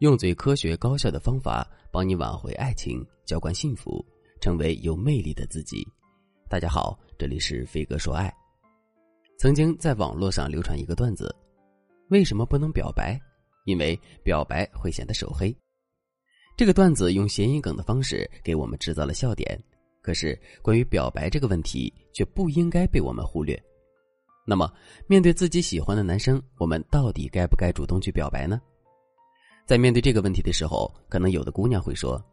用最科学高效的方法帮你挽回爱情，浇灌幸福，成为有魅力的自己。大家好，这里是飞哥说爱。曾经在网络上流传一个段子：为什么不能表白？因为表白会显得手黑。这个段子用谐音梗的方式给我们制造了笑点。可是，关于表白这个问题，却不应该被我们忽略。那么，面对自己喜欢的男生，我们到底该不该主动去表白呢？在面对这个问题的时候，可能有的姑娘会说：“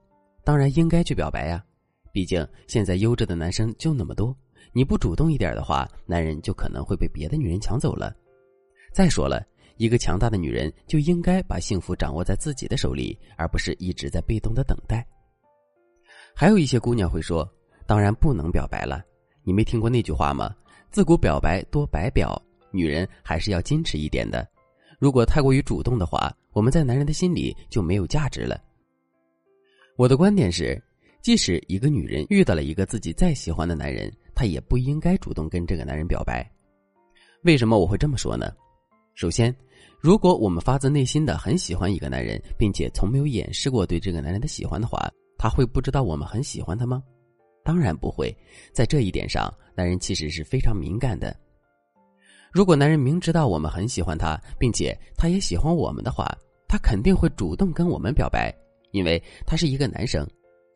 当然应该去表白呀，毕竟现在优质的男生就那么多，你不主动一点的话，男人就可能会被别的女人抢走了。再说了，一个强大的女人就应该把幸福掌握在自己的手里，而不是一直在被动的等待。”还有一些姑娘会说：“当然不能表白了，你没听过那句话吗？自古表白多白表，女人还是要矜持一点的。如果太过于主动的话。”我们在男人的心里就没有价值了。我的观点是，即使一个女人遇到了一个自己再喜欢的男人，她也不应该主动跟这个男人表白。为什么我会这么说呢？首先，如果我们发自内心的很喜欢一个男人，并且从没有掩饰过对这个男人的喜欢的话，他会不知道我们很喜欢他吗？当然不会。在这一点上，男人其实是非常敏感的。如果男人明知道我们很喜欢他，并且他也喜欢我们的话，他肯定会主动跟我们表白，因为他是一个男生，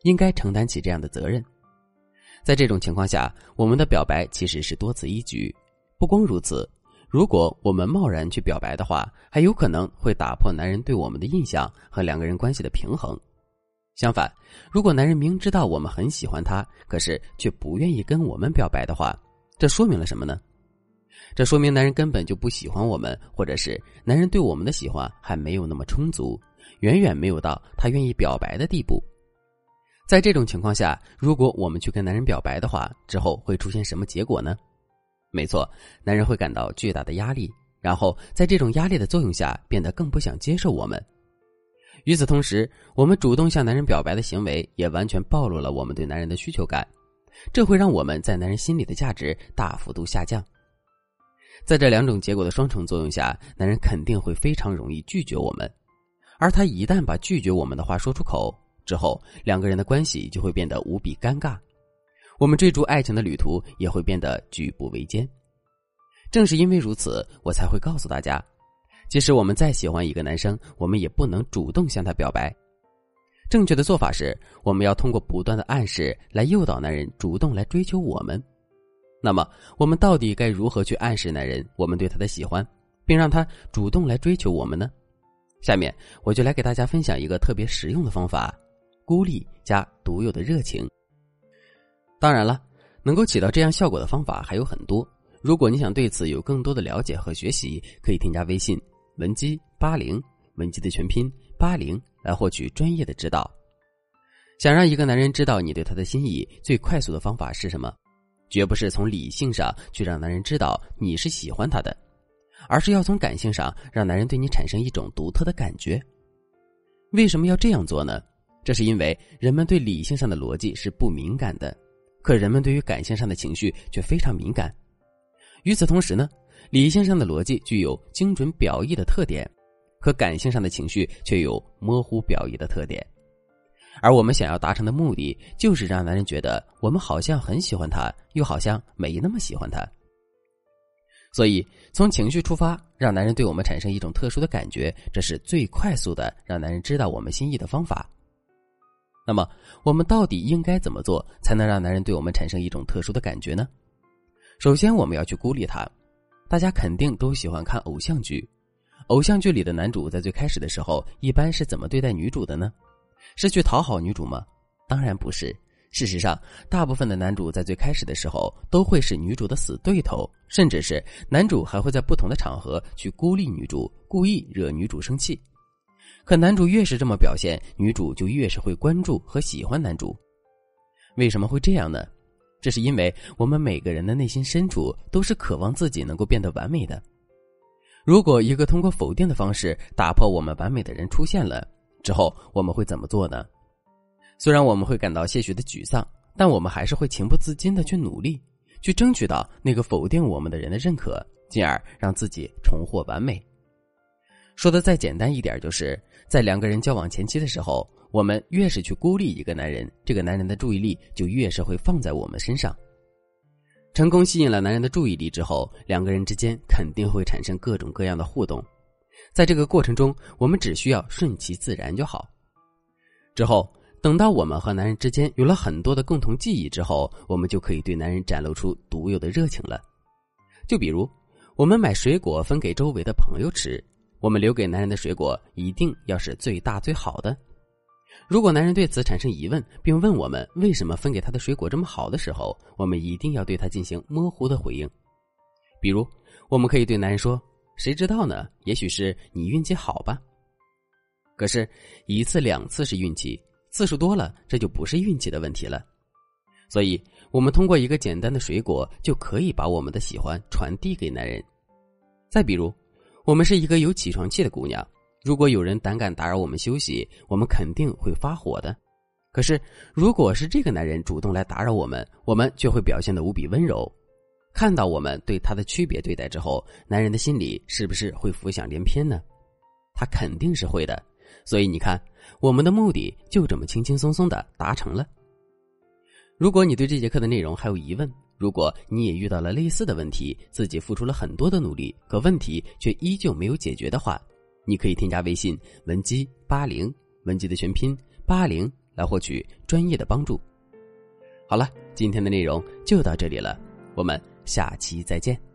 应该承担起这样的责任。在这种情况下，我们的表白其实是多此一举。不光如此，如果我们贸然去表白的话，还有可能会打破男人对我们的印象和两个人关系的平衡。相反，如果男人明知道我们很喜欢他，可是却不愿意跟我们表白的话，这说明了什么呢？这说明男人根本就不喜欢我们，或者是男人对我们的喜欢还没有那么充足，远远没有到他愿意表白的地步。在这种情况下，如果我们去跟男人表白的话，之后会出现什么结果呢？没错，男人会感到巨大的压力，然后在这种压力的作用下，变得更不想接受我们。与此同时，我们主动向男人表白的行为，也完全暴露了我们对男人的需求感，这会让我们在男人心里的价值大幅度下降。在这两种结果的双重作用下，男人肯定会非常容易拒绝我们，而他一旦把拒绝我们的话说出口之后，两个人的关系就会变得无比尴尬，我们追逐爱情的旅途也会变得举步维艰。正是因为如此，我才会告诉大家，即使我们再喜欢一个男生，我们也不能主动向他表白。正确的做法是，我们要通过不断的暗示来诱导男人主动来追求我们。那么，我们到底该如何去暗示男人我们对他的喜欢，并让他主动来追求我们呢？下面我就来给大家分享一个特别实用的方法：孤立加独有的热情。当然了，能够起到这样效果的方法还有很多。如果你想对此有更多的了解和学习，可以添加微信文姬八零，文姬的全拼八零，来获取专业的指导。想让一个男人知道你对他的心意，最快速的方法是什么？绝不是从理性上去让男人知道你是喜欢他的，而是要从感性上让男人对你产生一种独特的感觉。为什么要这样做呢？这是因为人们对理性上的逻辑是不敏感的，可人们对于感性上的情绪却非常敏感。与此同时呢，理性上的逻辑具有精准表意的特点，可感性上的情绪却有模糊表意的特点。而我们想要达成的目的，就是让男人觉得我们好像很喜欢他，又好像没那么喜欢他。所以，从情绪出发，让男人对我们产生一种特殊的感觉，这是最快速的让男人知道我们心意的方法。那么，我们到底应该怎么做，才能让男人对我们产生一种特殊的感觉呢？首先，我们要去孤立他。大家肯定都喜欢看偶像剧，偶像剧里的男主在最开始的时候，一般是怎么对待女主的呢？是去讨好女主吗？当然不是。事实上，大部分的男主在最开始的时候都会是女主的死对头，甚至是男主还会在不同的场合去孤立女主，故意惹女主生气。可男主越是这么表现，女主就越是会关注和喜欢男主。为什么会这样呢？这是因为我们每个人的内心深处都是渴望自己能够变得完美的。如果一个通过否定的方式打破我们完美的人出现了。之后我们会怎么做呢？虽然我们会感到些许的沮丧，但我们还是会情不自禁的去努力，去争取到那个否定我们的人的认可，进而让自己重获完美。说的再简单一点，就是在两个人交往前期的时候，我们越是去孤立一个男人，这个男人的注意力就越是会放在我们身上。成功吸引了男人的注意力之后，两个人之间肯定会产生各种各样的互动，在这个过程中，我们只需要顺其自然就好。之后，等到我们和男人之间有了很多的共同记忆之后，我们就可以对男人展露出独有的热情了。就比如，我们买水果分给周围的朋友吃。我们留给男人的水果一定要是最大最好的。如果男人对此产生疑问，并问我们为什么分给他的水果这么好的时候，我们一定要对他进行模糊的回应。比如，我们可以对男人说：“谁知道呢？也许是你运气好吧。”可是，一次两次是运气，次数多了，这就不是运气的问题了。所以，我们通过一个简单的水果就可以把我们的喜欢传递给男人。再比如。我们是一个有起床气的姑娘，如果有人胆敢打扰我们休息，我们肯定会发火的。可是，如果是这个男人主动来打扰我们，我们却会表现的无比温柔。看到我们对他的区别对待之后，男人的心里是不是会浮想联翩呢？他肯定是会的。所以你看，我们的目的就这么轻轻松松的达成了。如果你对这节课的内容还有疑问，如果你也遇到了类似的问题，自己付出了很多的努力，可问题却依旧没有解决的话，你可以添加微信文姬八零，文姬的全拼八零，来获取专业的帮助。好了，今天的内容就到这里了，我们下期再见。